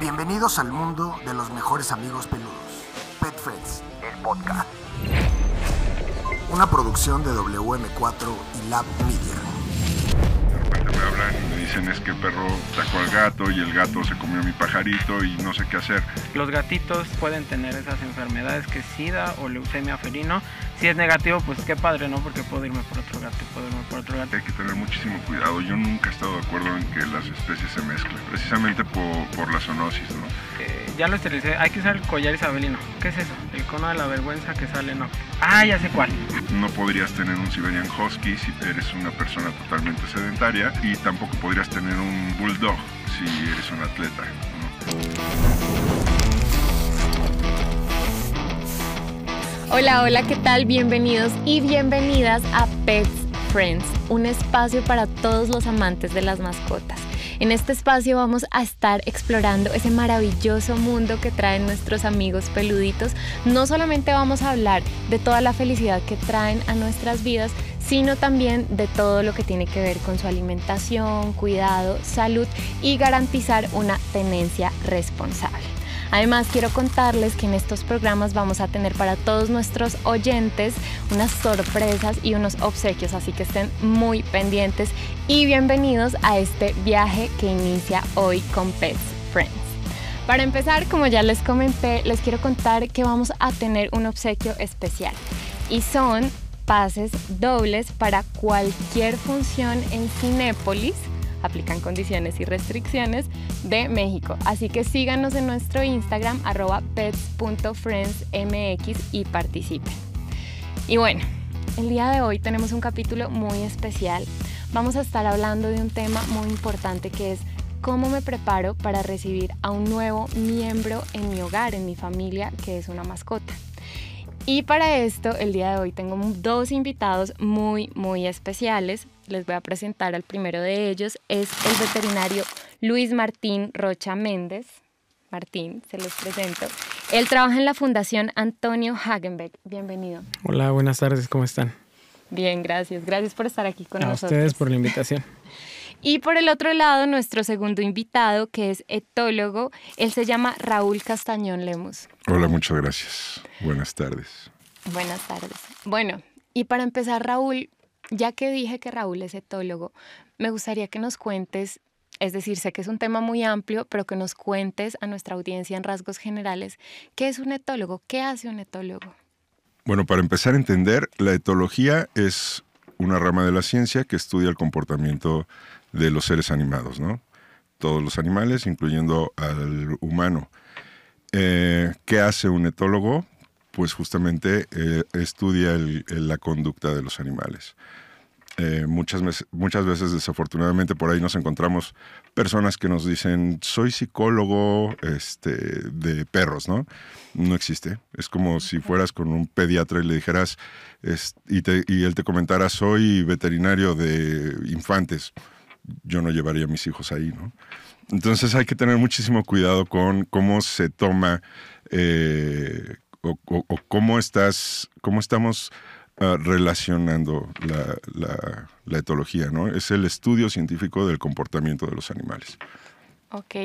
Bienvenidos al mundo de los mejores amigos peludos. Pet Friends, el podcast. Una producción de WM4 y Lab Media me hablan y me dicen es que el perro sacó al gato y el gato se comió mi pajarito y no sé qué hacer. Los gatitos pueden tener esas enfermedades que SIDA o leucemia felino. Si es negativo, pues qué padre, ¿no? Porque puedo irme por otro gato, puedo irme por otro gato. Hay que tener muchísimo cuidado. Yo nunca he estado de acuerdo en que las especies se mezclen, precisamente por, por la zoonosis, ¿no? Eh, ya lo esterilicé. Hay que usar el collar isabelino. ¿Qué es eso? El cono de la vergüenza que sale, no. Ah, ya sé cuál. No podrías tener un Siberian Husky si eres una persona totalmente sedentaria y tampoco podrías tener un Bulldog si eres un atleta. Hola, hola, ¿qué tal? Bienvenidos y bienvenidas a Pets Friends, un espacio para todos los amantes de las mascotas. En este espacio vamos a estar explorando ese maravilloso mundo que traen nuestros amigos peluditos. No solamente vamos a hablar de toda la felicidad que traen a nuestras vidas, sino también de todo lo que tiene que ver con su alimentación, cuidado, salud y garantizar una tenencia responsable. Además, quiero contarles que en estos programas vamos a tener para todos nuestros oyentes unas sorpresas y unos obsequios, así que estén muy pendientes y bienvenidos a este viaje que inicia hoy con Pets Friends. Para empezar, como ya les comenté, les quiero contar que vamos a tener un obsequio especial y son pases dobles para cualquier función en Cinépolis aplican condiciones y restricciones de México. Así que síganos en nuestro Instagram arroba pets.friendsmx y participen. Y bueno, el día de hoy tenemos un capítulo muy especial. Vamos a estar hablando de un tema muy importante que es cómo me preparo para recibir a un nuevo miembro en mi hogar, en mi familia, que es una mascota. Y para esto, el día de hoy tengo dos invitados muy, muy especiales. Les voy a presentar al primero de ellos. Es el veterinario Luis Martín Rocha Méndez. Martín, se los presento. Él trabaja en la Fundación Antonio Hagenbeck. Bienvenido. Hola, buenas tardes, ¿cómo están? Bien, gracias. Gracias por estar aquí con a nosotros. A ustedes por la invitación. Y por el otro lado, nuestro segundo invitado, que es etólogo, él se llama Raúl Castañón Lemus. Hola, muchas gracias. Buenas tardes. Buenas tardes. Bueno, y para empezar, Raúl, ya que dije que Raúl es etólogo, me gustaría que nos cuentes, es decir, sé que es un tema muy amplio, pero que nos cuentes a nuestra audiencia en rasgos generales, ¿qué es un etólogo? ¿Qué hace un etólogo? Bueno, para empezar a entender, la etología es una rama de la ciencia que estudia el comportamiento de los seres animados, ¿no? Todos los animales, incluyendo al humano. Eh, ¿Qué hace un etólogo? Pues justamente eh, estudia la conducta de los animales. Eh, muchas, muchas veces, desafortunadamente, por ahí nos encontramos personas que nos dicen, soy psicólogo este, de perros, ¿no? No existe. Es como si fueras con un pediatra y le dijeras, y, y él te comentara, soy veterinario de infantes yo no llevaría a mis hijos ahí, ¿no? Entonces hay que tener muchísimo cuidado con cómo se toma eh, o, cómo estás, cómo estamos ah, relacionando la, etología, ¿no? Es el estudio científico del comportamiento de los animales. Ok.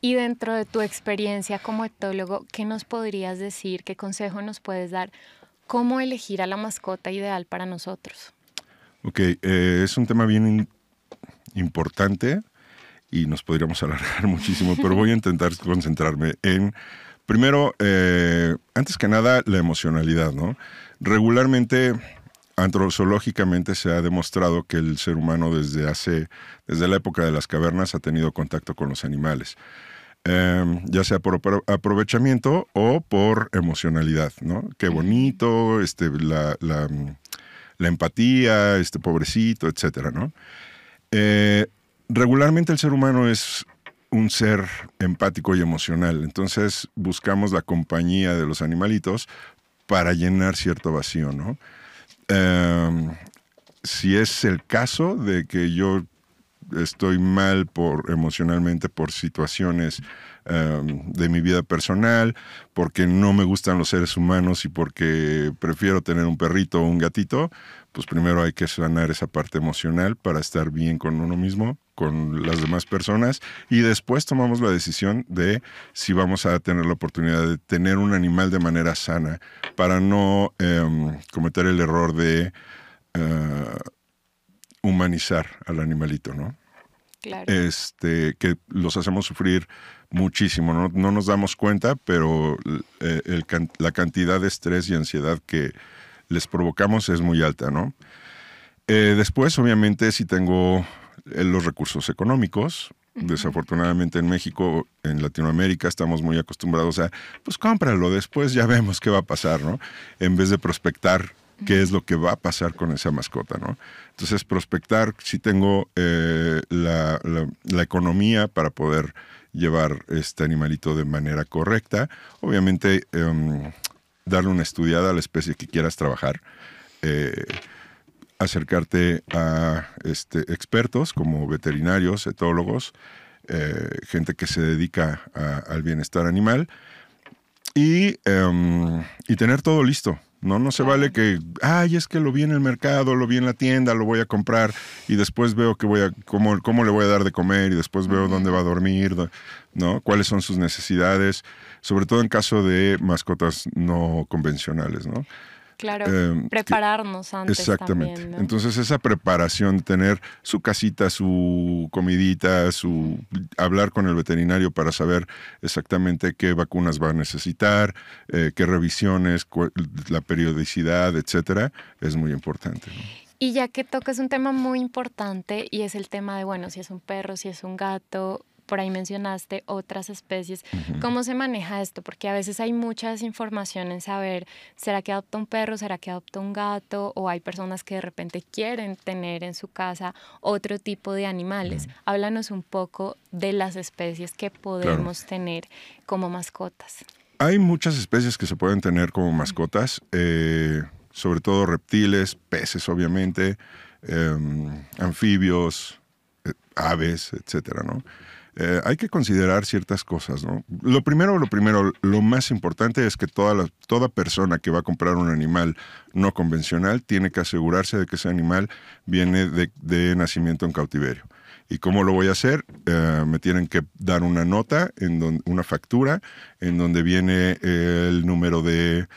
Y dentro de tu experiencia como etólogo, ¿qué nos podrías decir? ¿Qué consejo nos puedes dar? ¿Cómo elegir a la mascota ideal para nosotros? Ok, eh, es un tema bien importante y nos podríamos alargar muchísimo, pero voy a intentar concentrarme en, primero, eh, antes que nada, la emocionalidad, ¿no? Regularmente, antropológicamente se ha demostrado que el ser humano desde hace, desde la época de las cavernas ha tenido contacto con los animales. Em, ya sea por aprovechamiento o por emocionalidad, ¿no? Qué bonito, este, la, la, la empatía, este pobrecito, etcétera, ¿no? Eh, regularmente el ser humano es un ser empático y emocional, entonces buscamos la compañía de los animalitos para llenar cierto vacío, ¿no? Em, si es el caso de que yo estoy mal por emocionalmente por situaciones em, de mi vida personal, porque no me gustan los seres humanos y porque prefiero tener un perrito o un gatito, pues primero hay que sanar esa parte emocional para estar bien con uno mismo con las demás personas y después tomamos la decisión de si vamos a tener la oportunidad de tener un animal de manera sana para no em, cometer el error de eh, humanizar al animalito, ¿no? Claro. Este, que los hacemos sufrir muchísimo, no, no nos damos cuenta, pero eh, el la cantidad de estrés y ansiedad que les provocamos es muy alta, ¿no? Eh, después, obviamente, si tengo los recursos económicos, desafortunadamente en México, en Latinoamérica, estamos muy acostumbrados a, pues cómpralo, después ya vemos qué va a pasar, ¿no? En vez de prospectar qué es lo que va a pasar con esa mascota, ¿no? Entonces, prospectar si tengo eh, la, la- la economía para poder llevar este animalito de manera correcta. Obviamente, em, darle una estudiada a la especie que quieras trabajar. Eh, acercarte a este, expertos como veterinarios, etólogos, eh, gente que se dedica a- al bienestar animal y, em, y tener todo listo. No, no se vale que, ay, es que lo vi en el mercado, lo vi en la tienda, lo voy a comprar y después veo que voy a, cómo, cómo le voy a dar de comer y después veo dónde va a dormir, do- ¿no? Cuáles son sus necesidades, sobre todo en caso de mascotas no convencionales, ¿no? Claro, Em, que- prepararnos antes Exactamente. también, ¿no? Entonces esa preparación, tener su casita, su comidita, su hablar con el veterinario para saber exactamente qué vacunas va a necesitar, eh, qué revisiones, cu- la periodicidad, etcétera, es muy importante. ¿no? Y ya que tocas un tema muy importante y es el tema de, bueno, si es un perro, si es un gato, por ahí mencionaste otras especies. ¿Cómo se maneja esto? Porque a veces hay mucha desinformación en saber, ¿será que adopta un perro? ¿Será que adopta un gato? O hay personas que de repente quieren tener en su casa otro tipo de animales. Háblanos un poco de las especies que podemos tener como mascotas. Hay muchas especies que se pueden tener como mascotas, eh, sobre todo reptiles, peces obviamente, em, anfibios, eh, aves, etcétera, ¿no? Eh, hay que considerar ciertas cosas, ¿no? Lo primero, lo primero, lo más importante es que toda, la- toda persona que va a comprar un animal no convencional tiene que asegurarse de que ese animal viene de, de nacimiento en cautiverio. ¿Y cómo lo voy a hacer? Eh, me tienen que dar una nota, en una factura, en donde viene el número de,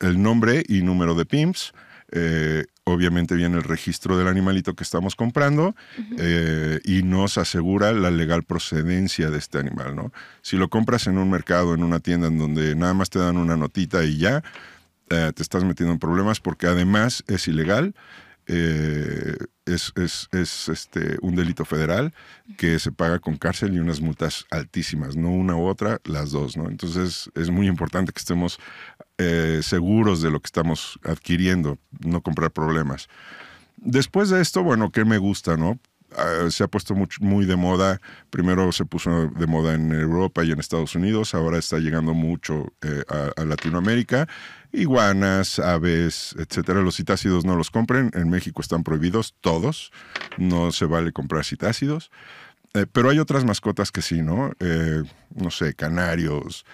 el nombre y número de PIMS. eh, obviamente viene el registro del animalito que estamos comprando eh, y nos asegura la legal procedencia de este animal, ¿no? Si lo compras en un mercado, en una tienda en donde nada más te dan una notita y ya, eh, te estás metiendo en problemas porque además es ilegal, eh, es, es- es, este, un delito federal que se paga con cárcel y unas multas altísimas, no una u otra, las dos, ¿no? Entonces es muy importante que estemos eh, seguros de lo que estamos adquiriendo, no comprar problemas. Después de esto, bueno, ¿qué me gusta, no? Ah, se ha puesto muy de moda. Primero se puso de moda en Europa y en Estados Unidos, ahora está llegando mucho eh, a, a Latinoamérica. Iguanas, aves, etcétera. Los citácidos no los compren. En México están prohibidos todos. No se vale comprar citácidos. Eh, pero hay otras mascotas que sí, ¿no? Eh, no sé, canarios,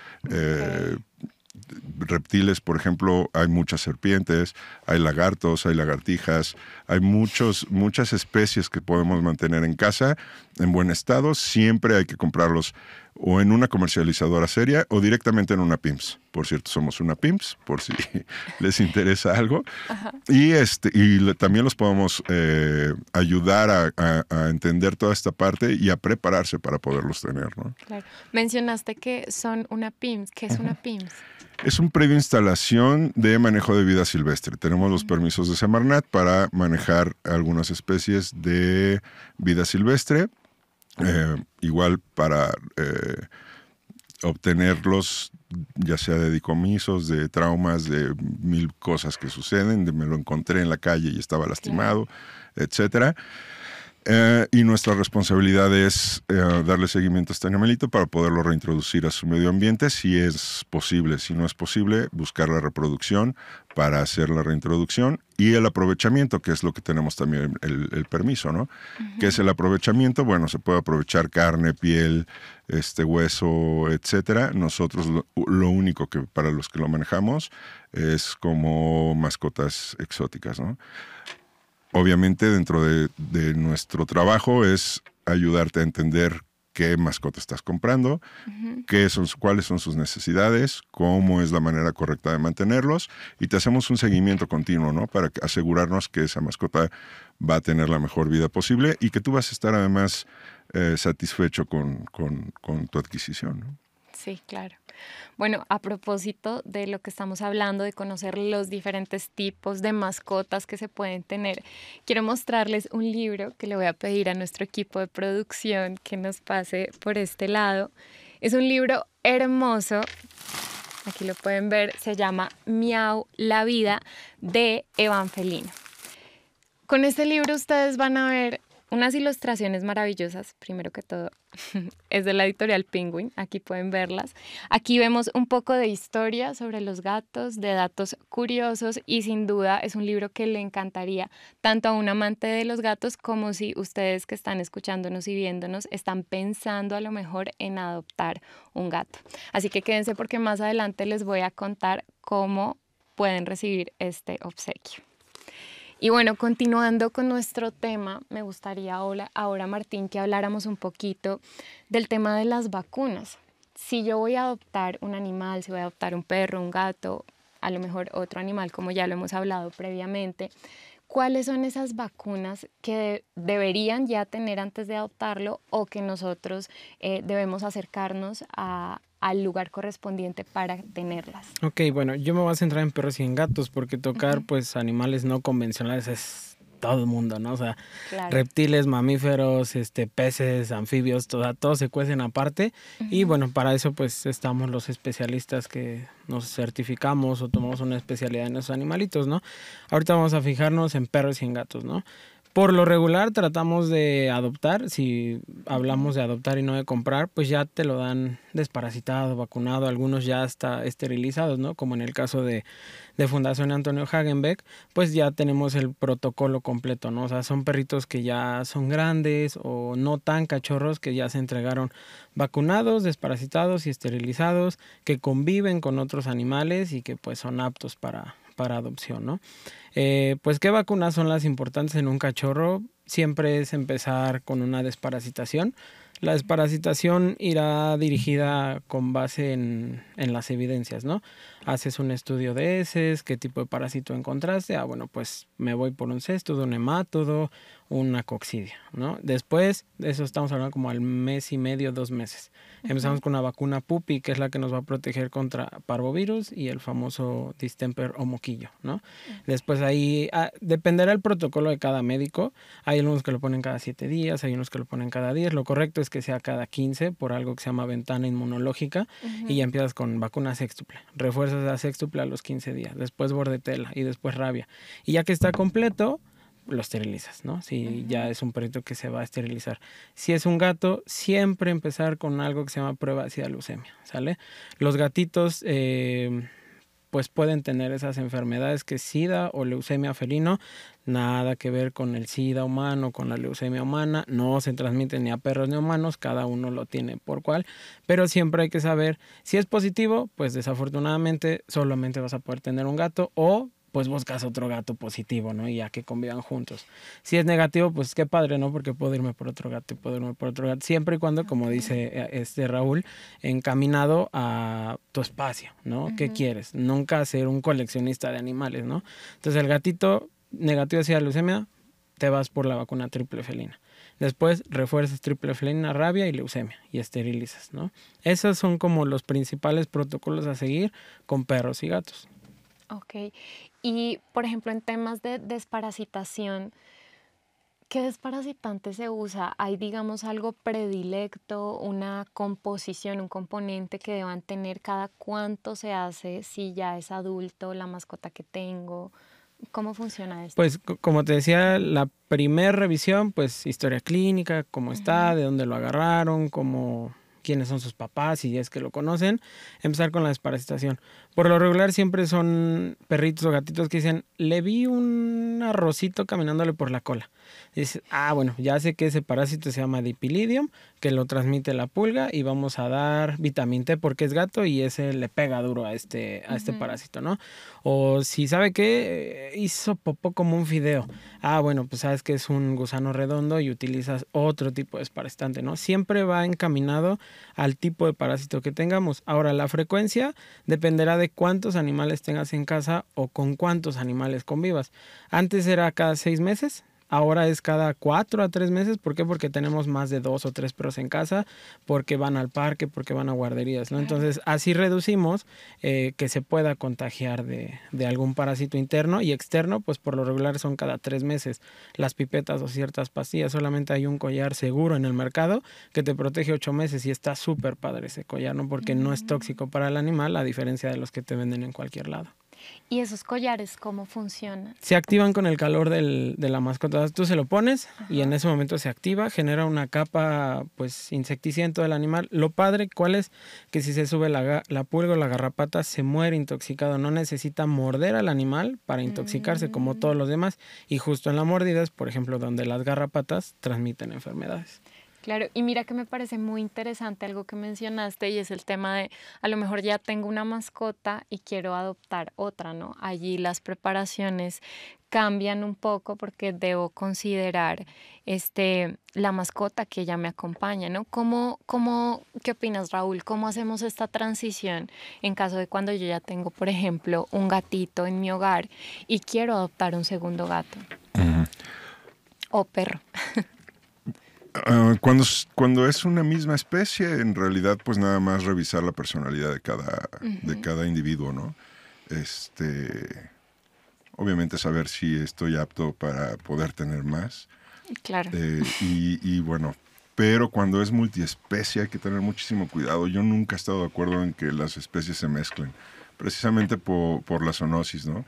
reptiles, por ejemplo, hay muchas serpientes, hay lagartos, hay lagartijas, hay muchos, muchas especies que podemos mantener en casa en buen estado. Siempre hay que comprarlos o en una comercializadora seria o directamente en una PIMS. Por cierto, somos una PIMS, por si les interesa algo. Y, este, y le- también los podemos eh, ayudar a, a- a entender toda esta parte y a prepararse para poderlos tener. ¿no? Claro. Mencionaste que son una PIMS. ¿Qué es una PIMS? Es un previo instalación de manejo de vida silvestre. Tenemos los permisos de Semarnat para manejar algunas especies de vida silvestre. Eh, igual para eh, obtenerlos, ya sea de decomisos, de traumas, de mil cosas que suceden, de me lo encontré en la calle y estaba lastimado, etcétera. Eh, y nuestra responsabilidad es eh, darle seguimiento a este animalito para poderlo reintroducir a su medio ambiente si es posible. Si no es posible, buscar la reproducción para hacer la reintroducción y el aprovechamiento, que es lo que tenemos también el, el permiso, ¿no? ¿Qué es el aprovechamiento? Bueno, se puede aprovechar carne, piel, este hueso, etcétera. Nosotros lo, lo único que para los que lo manejamos es como mascotas exóticas, ¿no? Obviamente dentro de, de nuestro trabajo es ayudarte a entender qué mascota estás comprando, qué son, cuáles son sus necesidades, cómo es la manera correcta de mantenerlos y te hacemos un seguimiento continuo, ¿no? Para asegurarnos que esa mascota va a tener la mejor vida posible y que tú vas a estar además eh, satisfecho con, con, con tu adquisición, ¿no? Sí, claro. Bueno, a propósito de lo que estamos hablando, de conocer los diferentes tipos de mascotas que se pueden tener, quiero mostrarles un libro que le voy a pedir a nuestro equipo de producción que nos pase por este lado. Es un libro hermoso. Aquí lo pueden ver, se llama Miau, la vida de Evangelino. Con este libro ustedes van a ver unas ilustraciones maravillosas, primero que todo, es de la editorial Penguin, aquí pueden verlas. Aquí vemos un poco de historia sobre los gatos, de datos curiosos y sin duda es un libro que le encantaría tanto a un amante de los gatos como si ustedes que están escuchándonos y viéndonos están pensando a lo mejor en adoptar un gato. Así que quédense porque más adelante les voy a contar cómo pueden recibir este obsequio. Y bueno, continuando con nuestro tema, me gustaría ahora, ahora, Martín, que habláramos un poquito del tema de las vacunas. Si yo voy a adoptar un animal, si voy a adoptar un perro, un gato, a lo mejor otro animal, como ya lo hemos hablado previamente, ¿cuáles son esas vacunas que deberían ya tener antes de adoptarlo o que nosotros eh, debemos acercarnos a, al lugar correspondiente para tenerlas. Ok, bueno, yo me voy a centrar en perros y en gatos porque tocar pues animales no convencionales es todo el mundo, ¿no? O sea, reptiles, mamíferos, este, peces, anfibios, todo, todo se cuecen aparte. Y bueno, para eso pues estamos los especialistas que nos certificamos o tomamos una especialidad en esos animalitos, ¿no? Ahorita vamos a fijarnos en perros y en gatos, ¿no? Por lo regular tratamos de adoptar, si hablamos de adoptar y no de comprar, pues ya te lo dan desparasitado, vacunado, algunos ya está esterilizados, ¿no? Como en el caso de, de Fundación Antonio Hagenbeck, pues ya tenemos el protocolo completo, ¿no? O sea, son perritos que ya son grandes o no tan cachorros que ya se entregaron vacunados, desparasitados y esterilizados, que conviven con otros animales y que pues son aptos para, para adopción, ¿no? Eh, pues, ¿qué vacunas son las importantes en un cachorro? Siempre es empezar con una desparasitación. La desparasitación irá dirigida con base en, en, las evidencias, ¿no? Haces un estudio de heces, qué tipo de parásito encontraste. Ah, bueno, pues me voy por un cesto de un hemátodo, una coccidia, ¿no? Después, de eso estamos hablando como al mes y medio, dos meses. Empezamos con una vacuna pupi, que es la que nos va a proteger contra parvovirus y el famoso distemper o moquillo, ¿no? Después ahí ah, dependerá el protocolo de cada médico. Hay algunos que lo ponen cada siete días, hay unos que lo ponen cada diez. Lo correcto es que sea cada 15 por algo que se llama ventana inmunológica y ya empiezas con vacuna sextuple. Refuerzas la sextuple a los 15 días, después bordetela y después rabia. Y ya que está completo, lo esterilizas, ¿no? Si ya es un perrito que se va a esterilizar. Si es un gato, siempre empezar con algo que se llama prueba de leucemia, ¿sale? Los gatitos, eh, pues pueden tener esas enfermedades que SIDA o leucemia felino, nada que ver con el SIDA humano, con la leucemia humana, no se transmiten ni a perros ni a humanos, cada uno lo tiene por cual, pero siempre hay que saber si es positivo, pues desafortunadamente solamente vas a poder tener un gato o pues buscas otro gato positivo, ¿no? Y ya que convivan juntos. Si es negativo, pues qué padre, ¿no? Porque puedo irme por otro gato y puedo irme por otro gato. Siempre y cuando, como dice eh, este Raúl, encaminado a tu espacio, ¿no? ¿Qué quieres? Nunca ser un coleccionista de animales, ¿no? Entonces el gatito negativo hacia leucemia, te vas por la vacuna triple felina. Después refuerzas triple felina, rabia y leucemia y esterilizas, ¿no? Esos son como los principales protocolos a seguir con perros y gatos. Ok. Y, por ejemplo, en temas de desparasitación, ¿qué desparasitante se usa? ¿Hay, digamos, algo predilecto, una composición, un componente que deban tener? ¿Cada cuánto se hace si ya es adulto la mascota que tengo? ¿Cómo funciona esto? Pues como te decía, la primera revisión, pues historia clínica, cómo está, de dónde lo agarraron, cómo quiénes son sus papás, si es que lo conocen, empezar con la desparasitación. Por lo regular siempre son perritos o gatitos que dicen, le vi un arrocito caminándole por la cola. Dice, ah, bueno, ya sé que ese parásito se llama Dipilidium, que lo transmite la pulga y vamos a dar vitamina T porque es gato y ese le pega duro a este, a este parásito, ¿no? O si sabe que hizo popó como un fideo. Ah, bueno, pues sabes que es un gusano redondo y utilizas otro tipo de desparasitante, ¿no? Siempre va encaminado al tipo de parásito que tengamos. Ahora, la frecuencia dependerá de cuántos animales tengas en casa o con cuántos animales convivas. Antes era cada seis meses, Ahora es cada cuatro a tres meses. ¿Por qué? Porque tenemos más de dos o tres perros en casa, porque van al parque, porque van a guarderías, ¿no? Entonces, así reducimos eh, que se pueda contagiar de, de, algún parásito interno y externo, pues por lo regular son cada tres meses. Las pipetas o ciertas pastillas, solamente hay un collar seguro en el mercado que te protege ocho meses y está súper padre ese collar, ¿no? Porque no es mm. tóxico para el animal, a diferencia de los que te venden en cualquier lado. ¿Y esos collares cómo funcionan? Se activan con el calor del, de la mascota. Tú se lo pones y en ese momento se activa, genera una capa pues insecticida en todo el animal. Lo padre, ¿cuál es? Que si se sube la, la pulga o la garrapata, se muere intoxicado. No necesita morder al animal para intoxicarse como mm. todos los demás. Y justo en la mordida es, por ejemplo, donde las garrapatas transmiten enfermedades. Claro, y mira que me parece muy interesante algo que mencionaste y es el tema de a lo mejor ya tengo una mascota y quiero adoptar otra, ¿no? Allí las preparaciones cambian un poco porque debo considerar este la mascota que ya me acompaña, ¿no? ¿Cómo, cómo, ¿Qué opinas, Raúl? ¿Cómo hacemos esta transición en caso de cuando yo ya tengo, por ejemplo, un gatito en mi hogar y quiero adoptar un segundo gato? O perro. Ah, cuando, cuando es una misma especie, en realidad, pues nada más revisar la personalidad de cada, de cada individuo, ¿no? Este, obviamente saber si estoy apto para poder tener más. Claro. Eh, y, bueno, pero cuando es multiespecie hay que tener muchísimo cuidado. Yo nunca he estado de acuerdo en que las especies se mezclen, precisamente por, por la zoonosis, ¿no?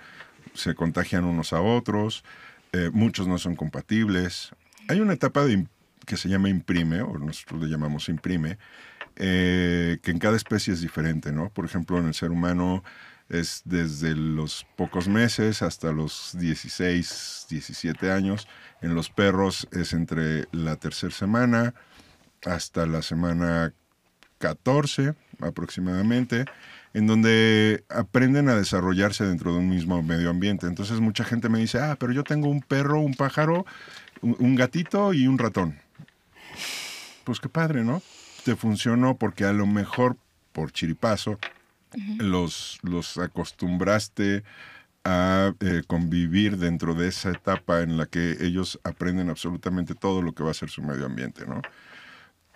Se contagian unos a otros, eh, muchos no son compatibles. Hay una etapa de que se llama imprime, o nosotros le llamamos imprime, eh, que en cada especie es diferente, ¿no? Por ejemplo, en el ser humano es desde los pocos meses hasta los 16, 17 años. En los perros es entre la tercera semana hasta la semana 14 aproximadamente, en donde aprenden a desarrollarse dentro de un mismo medio ambiente. Entonces mucha gente me dice, ah, pero yo tengo un perro, un pájaro, un gatito y un ratón pues qué padre, ¿no? Te funcionó porque a lo mejor por chiripazo los, los acostumbraste a eh, convivir dentro de esa etapa en la que ellos aprenden absolutamente todo lo que va a ser su medio ambiente, ¿no?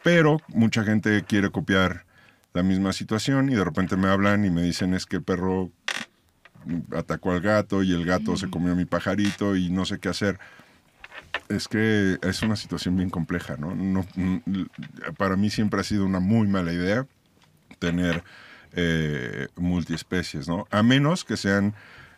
Pero mucha gente quiere copiar la misma situación y de repente me hablan y me dicen es que el perro atacó al gato y el gato se comió a mi pajarito y no sé qué hacer es que es una situación bien compleja, ¿no? no para mí siempre ha sido una muy mala idea tener eh, multiespecies, ¿no? A menos que sean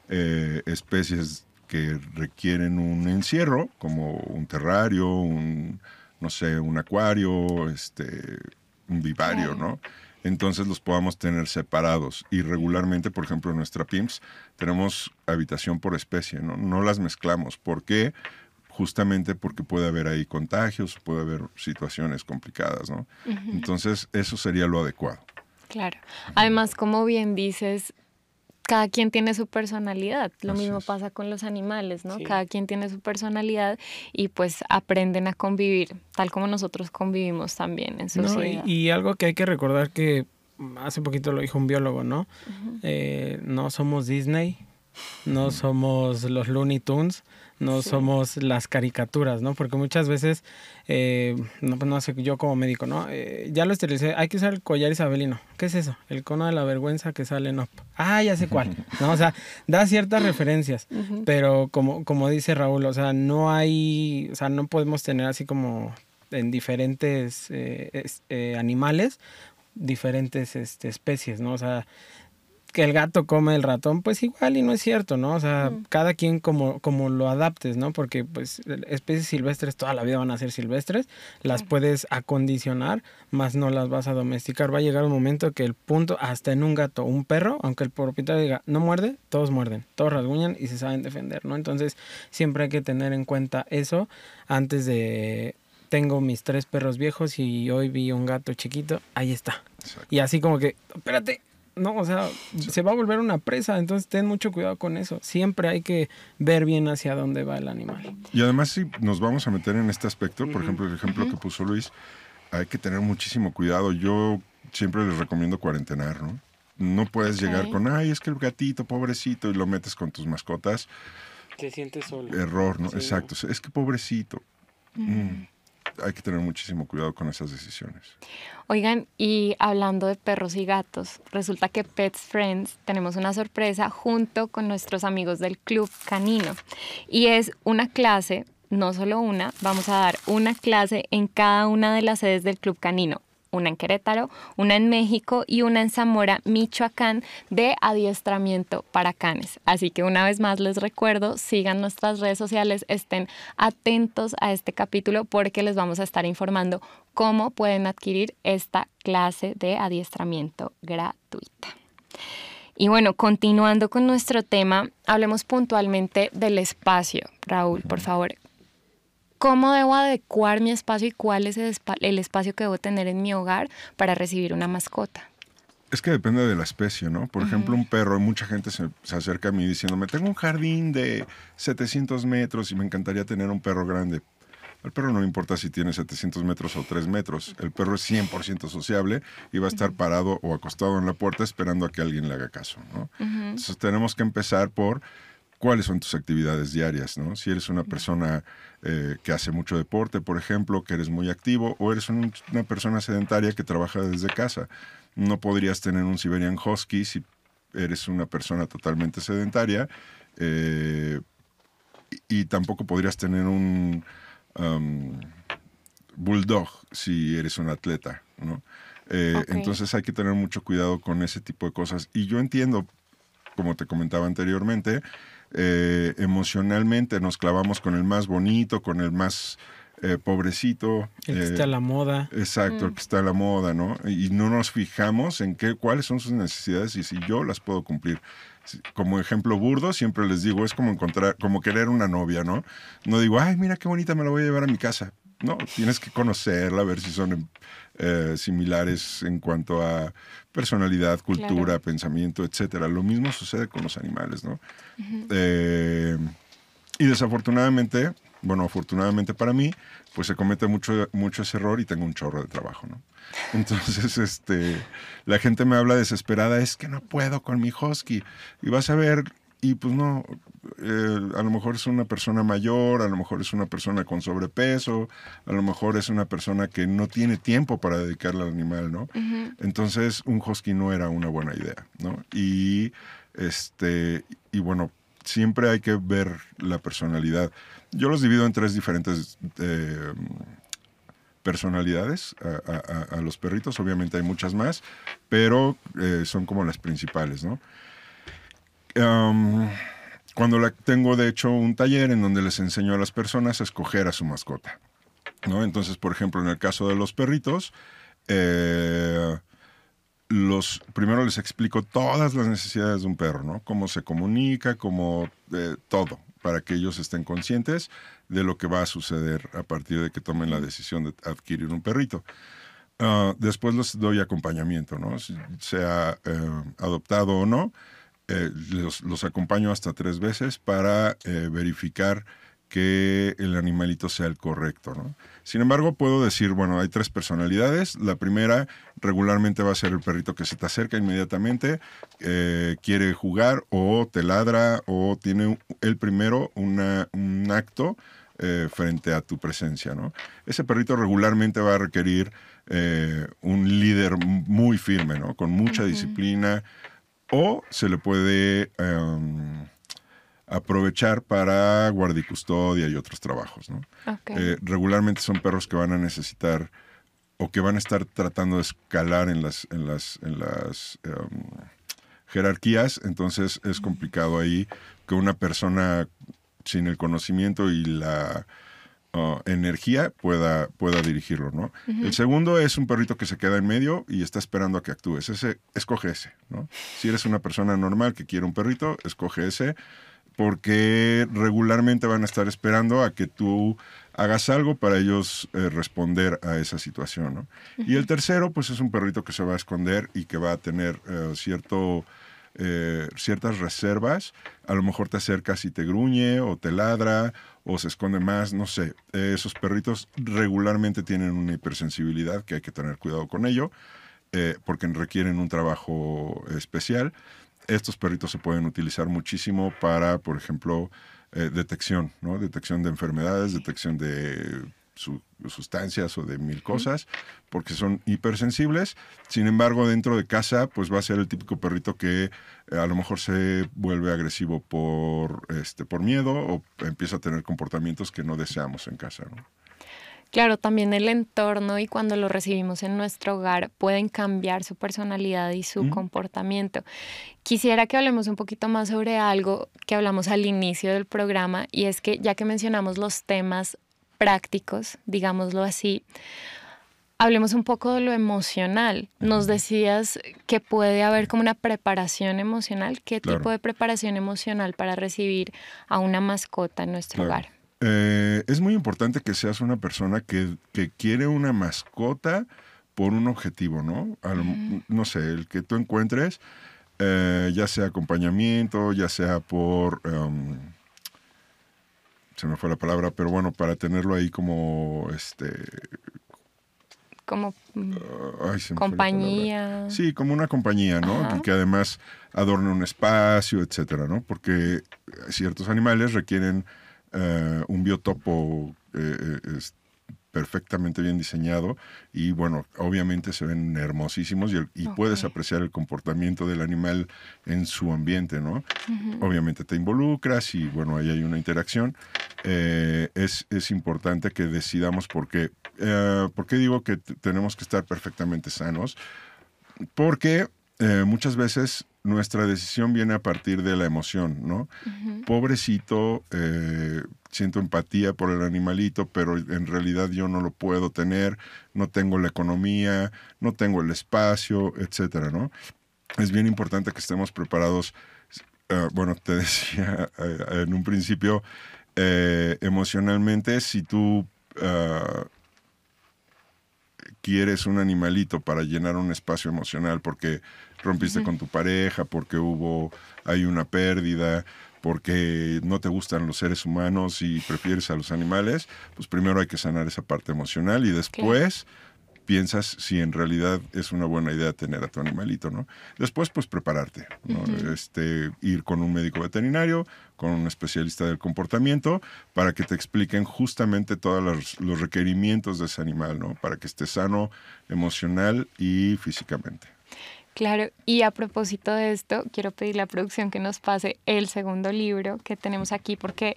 eh, especies que requieren un encierro, como un terrario, un, no sé, un acuario, este, un vivario, ¿no? Entonces los podamos tener separados. Y regularmente, por ejemplo, en nuestra PIMS tenemos habitación por especie, ¿no? No las mezclamos. ¿Por qué? Justamente porque puede haber ahí contagios, puede haber situaciones complicadas, ¿no? Entonces, eso sería lo adecuado. Claro. Además, como bien dices, cada quien tiene su personalidad. Lo mismo pasa con los animales, ¿no? Cada quien tiene su personalidad y pues aprenden a convivir, tal como nosotros convivimos también en sociedad. y, algo que hay que recordar que hace poquito lo dijo un biólogo, ¿no? Eh, no somos Disney, no somos los Looney Tunes, no somos las caricaturas, ¿no? Porque muchas veces, eh, no, pues no sé, yo como médico, ¿no? Eh, ya lo esterilicé, hay que usar el collar isabelino. ¿Qué es eso? El cono de la vergüenza que sale en Ah, ya sé cuál, ¿no? O sea, da ciertas referencias, pero como, como dice Raúl, o sea, no hay, o sea, no podemos tener así como en diferentes eh, animales diferentes este, especies, ¿no? O sea, que el gato come el ratón, pues igual y no es cierto, ¿no? O sea, mm. cada quien como, como lo adaptes, ¿no? Porque pues especies silvestres toda la vida van a ser silvestres, las puedes acondicionar, más no las vas a domesticar. Va a llegar un momento que el punto, hasta en un gato, un perro, aunque el propietario diga, no muerde, todos muerden, todos rasguñan y se saben defender, ¿no? Entonces siempre hay que tener en cuenta eso antes de tengo mis tres perros viejos y hoy vi un gato chiquito, ahí está. Y así como que, espérate, no, o sea, se va a volver una presa, entonces ten mucho cuidado con eso. Siempre hay que ver bien hacia dónde va el animal. Y además si nos vamos a meter en este aspecto, por ejemplo, el ejemplo que puso Luis, hay que tener muchísimo cuidado. Yo siempre les recomiendo cuarentenar, ¿no? No puedes llegar con, ay, es que el gatito, pobrecito, y lo metes con tus mascotas. Te sientes solo. Error, ¿no? Exacto. Es que pobrecito. Mm hay que tener muchísimo cuidado con esas decisiones. Oigan, y hablando de perros y gatos, resulta que Pets Friends tenemos una sorpresa junto con nuestros amigos del Club Canino. Y es una clase, no solo una, vamos a dar una clase en cada una de las sedes del Club Canino una en Querétaro, una en México y una en Zamora, Michoacán, de adiestramiento para canes. Así que una vez más les recuerdo, sigan nuestras redes sociales, estén atentos a este capítulo porque les vamos a estar informando cómo pueden adquirir esta clase de adiestramiento gratuita. Y bueno, continuando con nuestro tema, hablemos puntualmente del espacio. Raúl, por favor, ¿Cómo debo adecuar mi espacio y cuál es el, espacio que debo tener en mi hogar para recibir una mascota? Es que depende de la especie, ¿no? Por ejemplo, un perro, mucha gente se, acerca a mí diciéndome, tengo un jardín de 700 metros y me encantaría tener un perro grande. Al perro no importa si tiene 700 metros o 3 metros. El perro es 100% sociable y va a estar parado o acostado en la puerta esperando a que alguien le haga caso, ¿no? Entonces tenemos que empezar por cuáles son tus actividades diarias, ¿no? Si eres una persona eh, que hace mucho deporte, por ejemplo, que eres muy activo, o eres una persona sedentaria que trabaja desde casa. No podrías tener un Siberian Husky si eres una persona totalmente sedentaria, eh, y, tampoco podrías tener un um, Bulldog si eres un atleta, ¿no? Eh, entonces hay que tener mucho cuidado con ese tipo de cosas. Y yo entiendo, como te comentaba anteriormente, eh, emocionalmente nos clavamos con el más bonito, con el más eh, pobrecito. El que está a la moda. Exacto, el mm. que está a la moda, ¿no? Y no nos fijamos en qué, cuáles son sus necesidades y si yo las puedo cumplir. Como ejemplo burdo, siempre les digo, es como encontrar, como querer una novia, ¿no? No digo, ay, mira qué bonita, me la voy a llevar a mi casa. No, tienes que conocerla, ver si son eh, similares en cuanto a personalidad, cultura, pensamiento, etcétera. Lo mismo sucede con los animales, ¿no? Eh, y desafortunadamente, bueno, afortunadamente para mí, pues se comete mucho, mucho ese error y tengo un chorro de trabajo, ¿no? Entonces, este, la gente me habla desesperada, es que no puedo con mi husky. Y vas a ver y pues no, eh, a lo mejor es una persona mayor, a lo mejor es una persona con sobrepeso, a lo mejor es una persona que no tiene tiempo para dedicarle al animal, ¿no? Entonces un husky no era una buena idea, ¿no? Y, este, y bueno, siempre hay que ver la personalidad. Yo los divido en tres diferentes... Eh, personalidades a, los perritos, obviamente hay muchas más, pero eh, son como las principales, ¿no? Cuando tengo, de hecho, un taller en donde les enseño a las personas a escoger a su mascota. Entonces, por ejemplo, en el caso de los perritos, eh, los, primero les explico todas las necesidades de un perro, ¿no? Cómo se comunica, cómo eh, todo, para que ellos estén conscientes de lo que va a suceder a partir de que tomen la decisión de adquirir un perrito. Ah, después les doy acompañamiento, ¿no? sea eh, adoptado o no, eh, los, acompaño hasta tres veces para eh, verificar que el animalito sea el correcto. ¿no? Sin embargo, puedo decir, bueno, hay tres personalidades. La primera regularmente va a ser el perrito que se te acerca inmediatamente, eh, quiere jugar o te ladra o tiene el primero un acto frente a tu presencia. ¿no? Ese perrito regularmente va a requerir un líder muy firme, ¿no? con mucha disciplina o se le puede em, aprovechar para guardicustodia y otros trabajos. ¿no? Eh, regularmente son perros que van a necesitar o que van a estar tratando de escalar en las, en las, en las em, jerarquías, entonces es complicado ahí que una persona sin el conocimiento y la uh, energía pueda, pueda dirigirlo, ¿no? El segundo es un perrito que se queda en medio y está esperando a que actúes. Ese, escoge ese, ¿no? Si eres una persona normal que quiere un perrito, escoge ese porque regularmente van a estar esperando a que tú hagas algo para ellos eh, responder a esa situación. ¿no? Y el tercero, pues es un perrito que se va a esconder y que va a tener eh, cierto, eh, ciertas reservas. A lo mejor te acercas y te gruñe o te ladra o se esconde más, no sé. esos perritos regularmente tienen una hipersensibilidad que hay que tener cuidado con ello porque requieren un trabajo especial estos perritos se pueden utilizar muchísimo para, por ejemplo, eh, detección, ¿no? Detección de enfermedades, detección de sustancias o de mil cosas, porque son hipersensibles. Sin embargo, dentro de casa, pues va a ser el típico perrito que eh, a lo mejor se vuelve agresivo por, este, por miedo o empieza a tener comportamientos que no deseamos en casa, ¿no? Claro, también el entorno y cuando lo recibimos en nuestro hogar pueden cambiar su personalidad y su comportamiento. Quisiera que hablemos un poquito más sobre algo que hablamos al inicio del programa y es que ya que mencionamos los temas prácticos, digámoslo así, hablemos un poco de lo emocional. Nos decías que puede haber como una preparación emocional. ¿Qué tipo de preparación emocional para recibir a una mascota en nuestro hogar? Eh, es muy importante que seas una persona que, quiere una mascota por un objetivo, ¿no? No sé, el que tú encuentres, eh, ya sea acompañamiento, ya sea por... Em, se me fue la palabra, pero bueno, para tenerlo ahí como este como mm, compañía. Sí, como una compañía, ¿no? Que además adorne un espacio, etcétera, ¿no? Porque ciertos animales requieren eh, un biotopo eh, eh, perfectamente bien diseñado y bueno, obviamente se ven hermosísimos y, puedes apreciar el comportamiento del animal en su ambiente, ¿no? Obviamente te involucras y bueno, ahí hay una interacción. es, es, importante que decidamos por qué. ¿Por qué digo que tenemos que estar perfectamente sanos? Porque muchas veces nuestra decisión viene a partir de la emoción, ¿no? Pobrecito, eh, siento empatía por el animalito, pero en realidad yo no lo puedo tener, no tengo la economía, no tengo el espacio, etcétera, ¿no? Es bien importante que estemos preparados. Eh, bueno, te decía eh, en un principio, emocionalmente, si tú quieres un animalito para llenar un espacio emocional porque rompiste con tu pareja, porque hubo, hay una pérdida, porque no te gustan los seres humanos y prefieres a los animales, pues primero hay que sanar esa parte emocional y después piensas si en realidad es una buena idea tener a tu animalito, ¿no? Después, pues prepararte, este, ir con un médico veterinario, con un especialista del comportamiento, para que te expliquen justamente todos los, los requerimientos de ese animal, ¿no? Para que esté sano emocional y físicamente. Claro, y a propósito de esto, quiero pedir a producción que nos pase el segundo libro que tenemos aquí, porque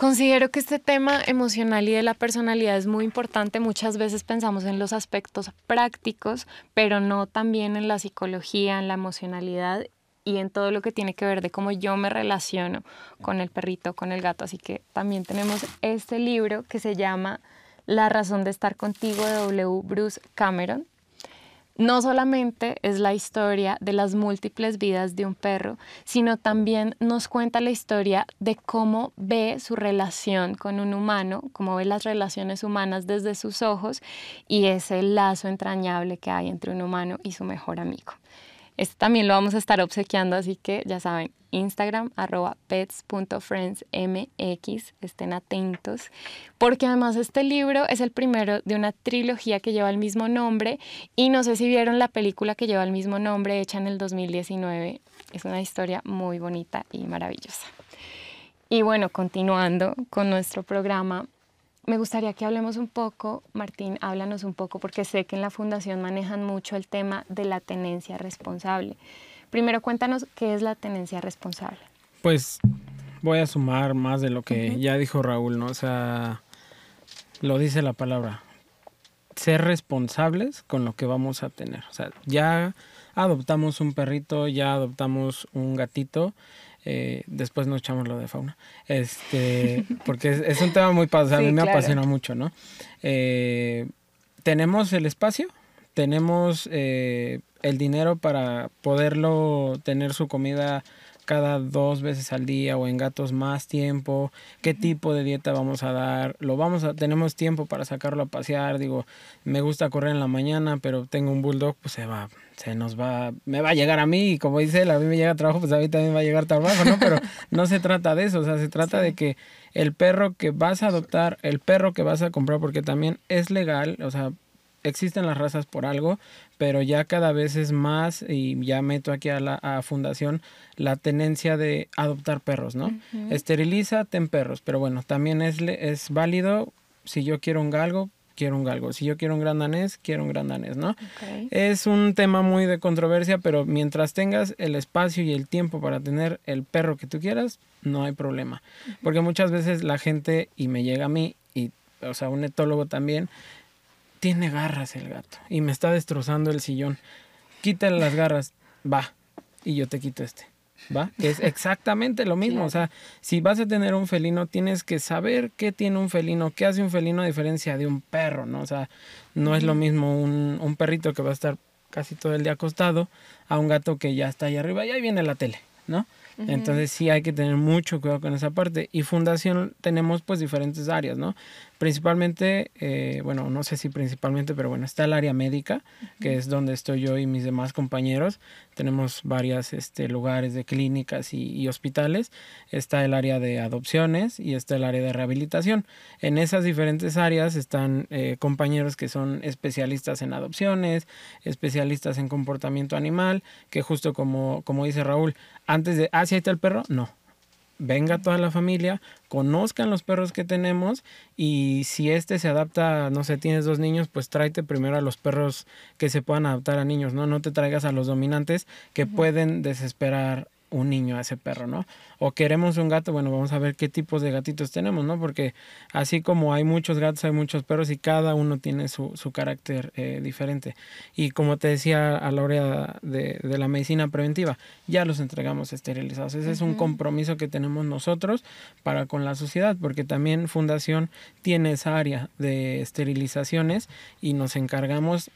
Considero que este tema emocional y de la personalidad es muy importante. Muchas veces pensamos en los aspectos prácticos, pero no también en la psicología, en la emocionalidad y en todo lo que tiene que ver de cómo yo me relaciono con el perrito, con el gato. Así que también tenemos este libro que se llama La razón de estar contigo de W. Bruce Cameron no solamente es la historia de las múltiples vidas de un perro, sino también nos cuenta la historia de cómo ve su relación con un humano, cómo ve las relaciones humanas desde sus ojos y ese lazo entrañable que hay entre un humano y su mejor amigo. Este también lo vamos a estar obsequiando, así que ya saben, Instagram, arroba pets.friendsmx, estén atentos, porque además este libro es el primero de una trilogía que lleva el mismo nombre y no sé si vieron la película que lleva el mismo nombre, hecha en el 2019, es una historia muy bonita y maravillosa. Y bueno, continuando con nuestro programa, me gustaría que hablemos un poco, Martín, háblanos un poco, porque sé que en la Fundación manejan mucho el tema de la tenencia responsable. Primero cuéntanos qué es la tenencia responsable. Pues voy a sumar más de lo que ya dijo Raúl, ¿no? O sea, lo dice la palabra. ser responsables con lo que vamos a tener. O sea, ya adoptamos un perrito, ya adoptamos un gatito. Eh, después nos echamos lo de fauna. Este, porque es, un tema muy padre, a mí me apasiona mucho, ¿no? Eh, tenemos el espacio, tenemos eh, el dinero para poderlo tener su comida cada dos veces al día o en gatos más tiempo, qué tipo de dieta vamos a dar, lo vamos a, tenemos tiempo para sacarlo a pasear, digo, me gusta correr en la mañana, pero tengo un bulldog, pues se va, se nos va, me va a llegar a mí, y como dice él, a mí me llega trabajo, pues a mí también va a llegar trabajo, ¿no? Pero no se trata de eso, o sea, se trata de que el perro que vas a adoptar, el perro que vas a comprar, porque también es legal, o sea, existen las razas por algo, pero ya cada vez es más, y ya meto aquí a la fundación, la tenencia de adoptar perros, ¿no? Esteriliza, ten perros, pero bueno, también es, es válido, si yo quiero un galgo, quiero un galgo, si yo quiero un gran danés, quiero un gran danés, ¿no? Es un tema muy de controversia, pero mientras tengas el espacio y el tiempo para tener el perro que tú quieras, no hay problema. Porque muchas veces la gente, y me llega a mí, y, o sea, un etólogo también, tiene garras el gato y me está destrozando el sillón. Quítale las garras, va, y yo te quito este. ¿Va? Es exactamente lo mismo. O sea, si vas a tener un felino, tienes que saber qué tiene un felino, qué hace un felino a diferencia de un perro, ¿no? O sea, no es lo mismo un, un perrito que va a estar casi todo el día acostado a un gato que ya está ahí arriba y ahí viene la tele, ¿no? Entonces sí hay que tener mucho cuidado con esa parte. Y fundación tenemos pues diferentes áreas, ¿no? Principalmente, eh, bueno, no sé si principalmente, pero bueno, está el área médica, que es donde estoy yo y mis demás compañeros. Tenemos varios este, lugares de clínicas y, hospitales. Está el área de adopciones y está el área de rehabilitación. En esas diferentes áreas están eh, compañeros que son especialistas en adopciones, especialistas en comportamiento animal, que justo como, como dice Raúl, antes de, ah, sí, ahí está el perro, no venga toda la familia, conozcan los perros que tenemos y si este se adapta, no sé, tienes dos niños, pues tráete primero a los perros que se puedan adaptar a niños, ¿no? No te traigas a los dominantes que pueden desesperar un niño a ese perro, ¿no? O queremos un gato, bueno, vamos a ver qué tipos de gatitos tenemos, ¿no? Porque así como hay muchos gatos, hay muchos perros y cada uno tiene su, su carácter eh, diferente. Y como te decía a la hora de, de, la medicina preventiva, ya los entregamos esterilizados. Ese es un compromiso que tenemos nosotros para con la sociedad, porque también Fundación tiene esa área de esterilizaciones y nos encargamos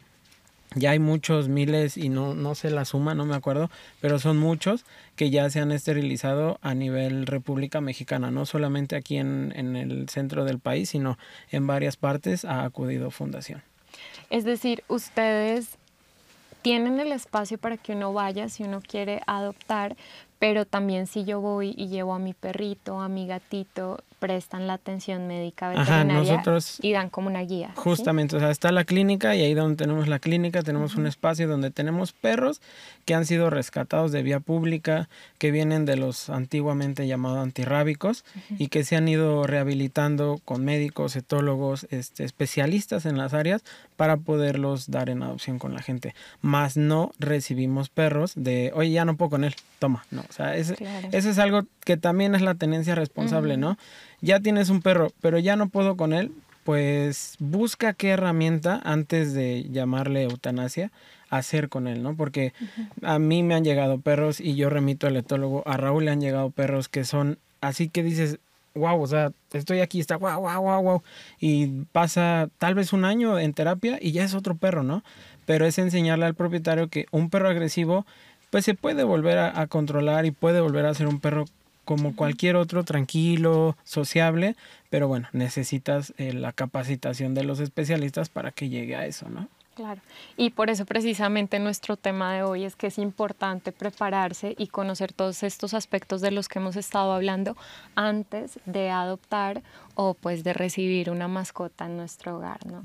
ya hay muchos miles y no, no sé la suma, no me acuerdo, pero son muchos que ya se han esterilizado a nivel República Mexicana, no solamente aquí en, en el centro del país, sino en varias partes ha acudido Fundación. Es decir, ustedes tienen el espacio para que uno vaya si uno quiere adoptar, pero también si yo voy y llevo a mi perrito, a mi gatito, prestan la atención médica veterinaria y dan como una guía. Justamente, o sea, está la clínica y ahí donde tenemos la clínica tenemos un espacio donde tenemos perros que han sido rescatados de vía pública, que vienen de los antiguamente llamados antirrábicos y que se han ido rehabilitando con médicos, etólogos, este, especialistas en las áreas para poderlos dar en adopción con la gente. Más no recibimos perros de, oye, ya no puedo con él, toma, no. O sea, eso es algo que también es la tenencia responsable, ¿no? Ya tienes un perro, pero ya no puedo con él, pues busca qué herramienta antes de llamarle eutanasia hacer con él, ¿no? Porque a mí me han llegado perros y yo remito al etólogo, a Raúl le han llegado perros que son así que dices, wow, o sea, estoy aquí, está wow, wow, wow, wow, y pasa tal vez un año en terapia y ya es otro perro, ¿no? Pero es enseñarle al propietario que un perro agresivo, pues se puede volver a, a controlar y puede volver a ser un perro como cualquier otro, tranquilo, sociable, pero bueno, necesitas eh, la capacitación de los especialistas para que llegue a eso, ¿no? Claro, y por eso precisamente nuestro tema de hoy es que es importante prepararse y conocer todos estos aspectos de los que hemos estado hablando antes de adoptar o pues de recibir una mascota en nuestro hogar, ¿no?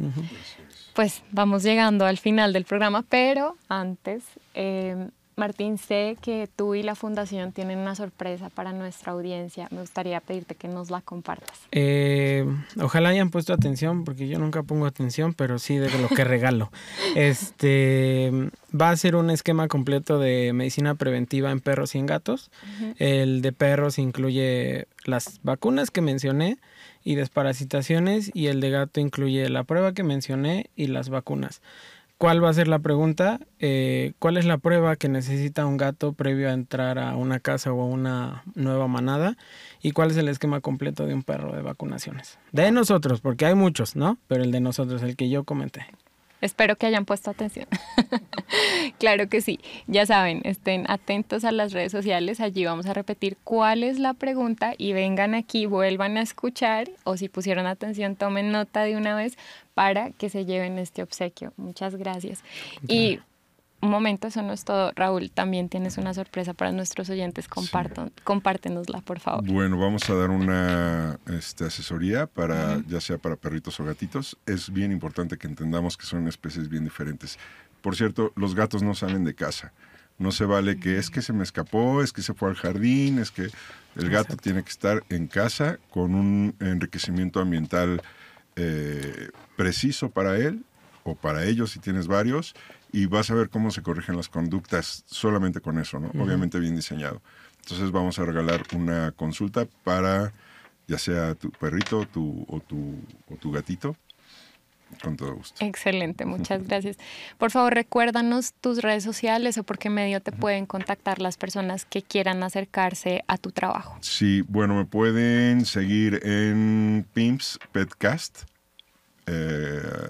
Pues vamos llegando al final del programa, pero antes eh, Martín, sé que tú y la Fundación tienen una sorpresa para nuestra audiencia. Me gustaría pedirte que nos la compartas. Eh, ojalá hayan puesto atención, porque yo nunca pongo atención, pero sí de lo que regalo. este va a ser un esquema completo de medicina preventiva en perros y en gatos. El de perros incluye las vacunas que mencioné y desparasitaciones y el de gato incluye la prueba que mencioné y las vacunas. ¿Cuál va a ser la pregunta? Eh, ¿Cuál es la prueba que necesita un gato previo a entrar a una casa o a una nueva manada? ¿Y cuál es el esquema completo de un perro de vacunaciones? De nosotros, porque hay muchos, ¿no? Pero el de nosotros, el que yo comenté. Espero que hayan puesto atención. claro que sí. Ya saben, estén atentos a las redes sociales. Allí vamos a repetir cuál es la pregunta y vengan aquí, vuelvan a escuchar o si pusieron atención, tomen nota de una vez para que se lleven este obsequio. Muchas gracias. Y un momento, eso no es todo. Raúl, también tienes una sorpresa para nuestros oyentes. Compartan, Compártenosla, por favor. Bueno, vamos a dar una este, asesoría para, ya sea para perritos o gatitos. Es bien importante que entendamos que son especies bien diferentes. Por cierto, los gatos no salen de casa. No se vale que es que se me escapó, es que se fue al jardín, es que el gato tiene que estar en casa con un enriquecimiento ambiental eh, preciso para él o para ellos si tienes varios y vas a ver cómo se corrigen las conductas solamente con eso, ¿no? Obviamente bien diseñado. Entonces vamos a regalar una consulta para ya sea tu perrito tu, o, tu, o tu gatito. Con todo gusto. Excelente, muchas gracias. Por favor, recuérdanos tus redes sociales o por qué medio te pueden contactar las personas que quieran acercarse a tu trabajo. Sí, bueno, me pueden seguir en Pimps Petcast. Eh,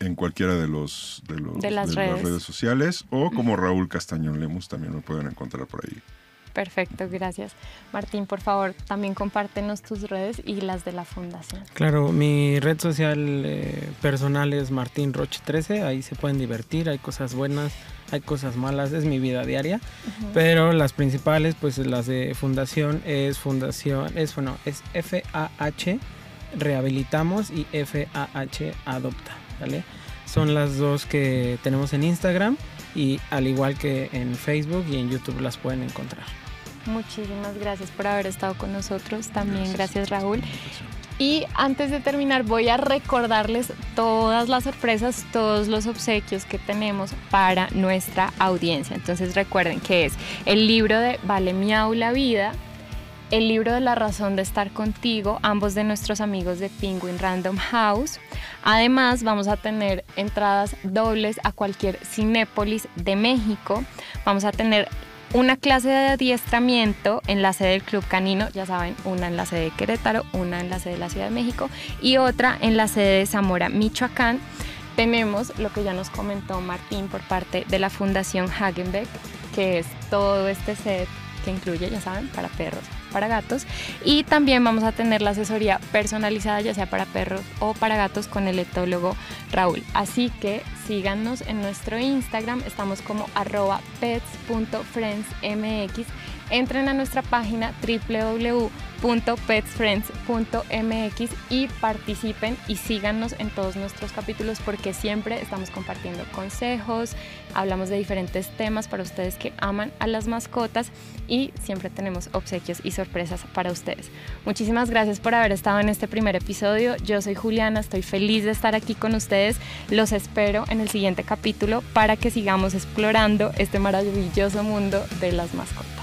en cualquiera de los de, las, redes. sociales o como Raúl Castañón Lemus también me pueden encontrar por ahí. Perfecto, gracias. Martín, por favor, también compártenos tus redes y las de la fundación. Claro, mi red social eh, personal es Martín Roche 13, ahí se pueden divertir, hay cosas buenas, hay cosas malas, es mi vida diaria, pero las principales, pues las de fundación es fundación, es bueno, es FAH Rehabilitamos y FAH Adopta. Son las dos que tenemos en Instagram y al igual que en Facebook y en YouTube las pueden encontrar. Muchísimas gracias por haber estado con nosotros. También gracias, Raúl. Y antes de terminar voy a recordarles todas las sorpresas, todos los obsequios que tenemos para nuestra audiencia. Entonces recuerden que es el libro de Vale Miau la Vida, el libro de la razón de estar contigo, ambos de nuestros amigos de Penguin Random House. Además, vamos a tener entradas dobles a cualquier Cinépolis de México. Vamos a tener una clase de adiestramiento en la sede del Club Canino, ya saben, una en la sede de Querétaro, una en la sede de la Ciudad de México y otra en la sede de Zamora, Michoacán. Tenemos lo que ya nos comentó Martín por parte de la Fundación Hagenbeck, que es todo este set que incluye, ya saben, para perros, para gatos. Y también vamos a tener la asesoría personalizada, ya sea para perros o para gatos, con el etólogo Raúl. Así que síganos en nuestro Instagram, estamos como arroba pets.friendsmx. Entren a nuestra página www .petsfriends.mx y participen y síganos en todos nuestros capítulos porque siempre estamos compartiendo consejos, hablamos de diferentes temas para ustedes que aman a las mascotas y siempre tenemos obsequios y sorpresas para ustedes. Muchísimas gracias por haber estado en este primer episodio. Yo soy Juliana, estoy feliz de estar aquí con ustedes. Los espero en el siguiente capítulo para que sigamos explorando este maravilloso mundo de las mascotas.